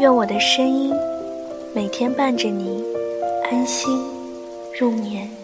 愿我的声音每天伴着你安心入眠。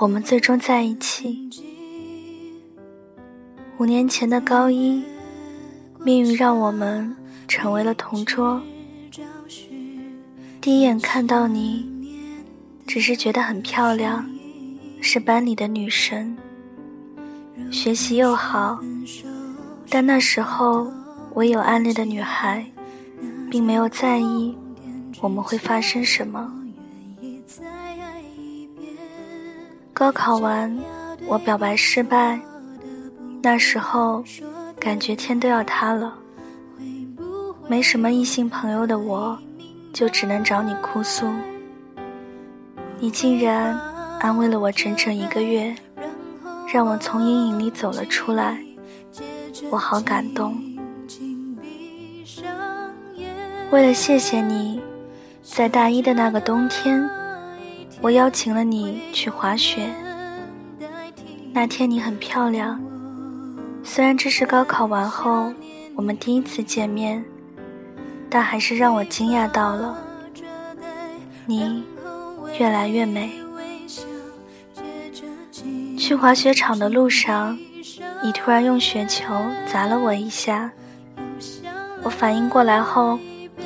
我们最终在一起。五年前的高一，命运让我们成为了同桌。第一眼看到你，只是觉得很漂亮，是班里的女神，学习又好。但那时候我有暗恋的女孩，并没有在意我们会发生什么。高考完，我表白失败，那时候感觉天都要塌了。没什么异性朋友的我。就只能找你哭诉，你竟然安慰了我整整一个月，让我从阴影里走了出来，我好感动。为了谢谢你，在大一的那个冬天，我邀请了你去滑雪。那天你很漂亮，虽然这是高考完后我们第一次见面。但还是让我惊讶到了，你越来越美。去滑雪场的路上，你突然用雪球砸了我一下，我反应过来后，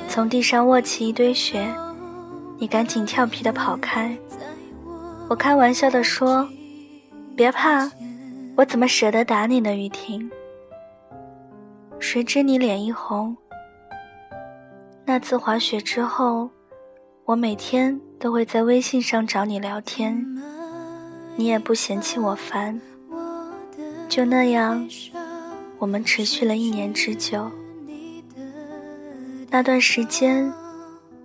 从地上握起一堆雪，你赶紧调皮的跑开。我开玩笑的说：“别怕，我怎么舍得打你呢？”雨婷，谁知你脸一红。那次滑雪之后，我每天都会在微信上找你聊天，你也不嫌弃我烦。就那样，我们持续了一年之久。那段时间，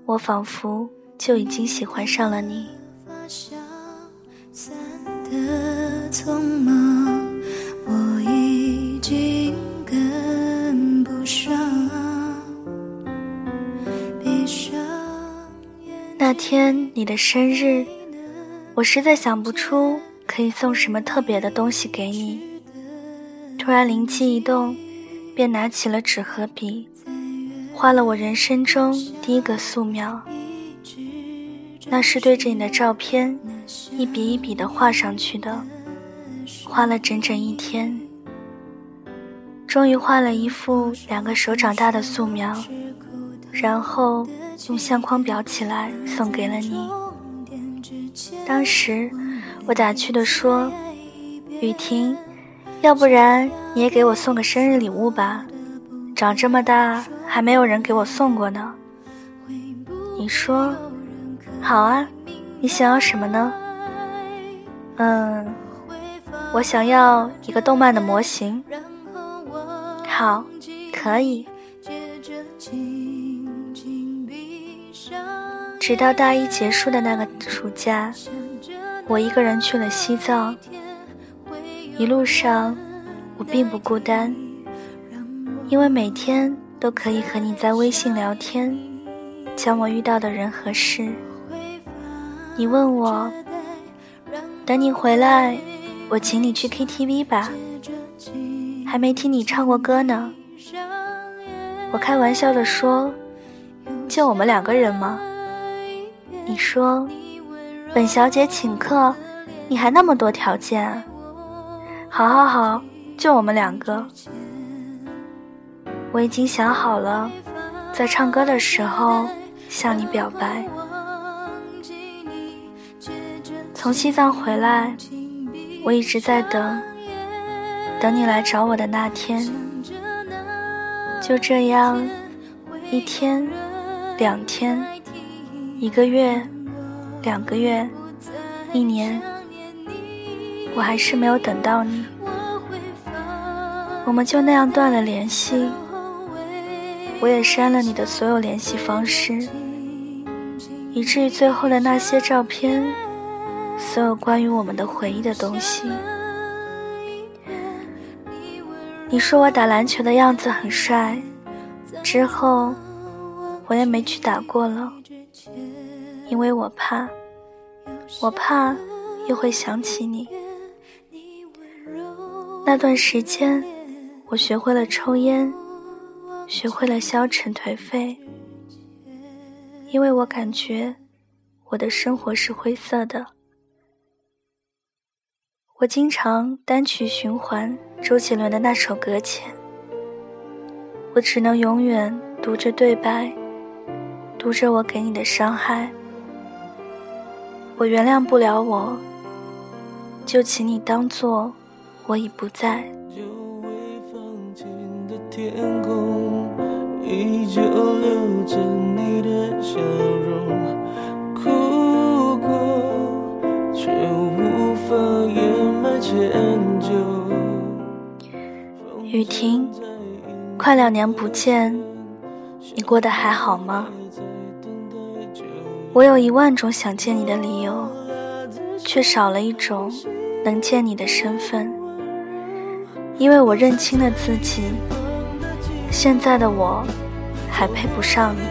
我仿佛就已经喜欢上了你。那天你的生日，我实在想不出可以送什么特别的东西给你。突然灵机一动，便拿起了纸和笔，画了我人生中第一个素描。那是对着你的照片，一笔一笔的画上去的，画了整整一天，终于画了一幅两个手掌大的素描，然后。用相框裱起来送给了你。当时我打趣的说：“雨婷，要不然你也给我送个生日礼物吧？长这么大还没有人给我送过呢。”你说：“好啊，你想要什么呢？”嗯，我想要一个动漫的模型。好，可以。直到大一结束的那个暑假，我一个人去了西藏。一路上，我并不孤单，因为每天都可以和你在微信聊天，讲我遇到的人和事。你问我，等你回来，我请你去 KTV 吧。还没听你唱过歌呢。我开玩笑的说，就我们两个人吗？你说，本小姐请客，你还那么多条件？好好好，就我们两个。我已经想好了，在唱歌的时候向你表白。从西藏回来，我一直在等，等你来找我的那天。就这样，一天，两天。一个月，两个月，一年，我还是没有等到你，我们就那样断了联系。我也删了你的所有联系方式，以至于最后的那些照片，所有关于我们的回忆的东西。你说我打篮球的样子很帅，之后我也没去打过了。因为我怕，我怕又会想起你。那段时间，我学会了抽烟，学会了消沉颓废。因为我感觉我的生活是灰色的。我经常单曲循环周杰伦的那首《搁浅》，我只能永远读着对白，读着我给你的伤害。我原谅不了我，就请你当做我已不在。雨停，快两年不见，你过得还好吗？我有一万种想见你的理由，却少了一种能见你的身份。因为我认清了自己，现在的我还配不上你。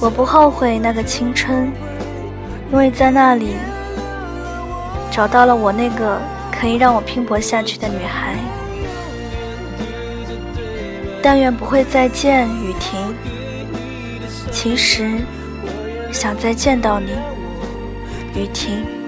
我不后悔那个青春，因为在那里找到了我那个可以让我拼搏下去的女孩。但愿不会再见，雨婷。其实，想再见到你，雨婷。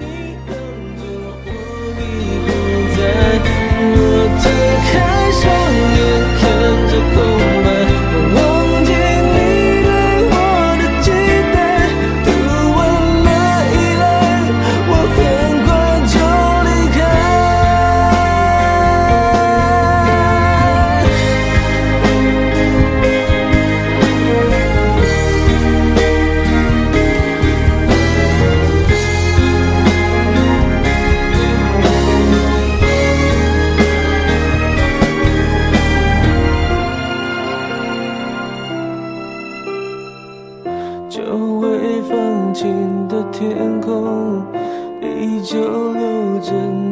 就留着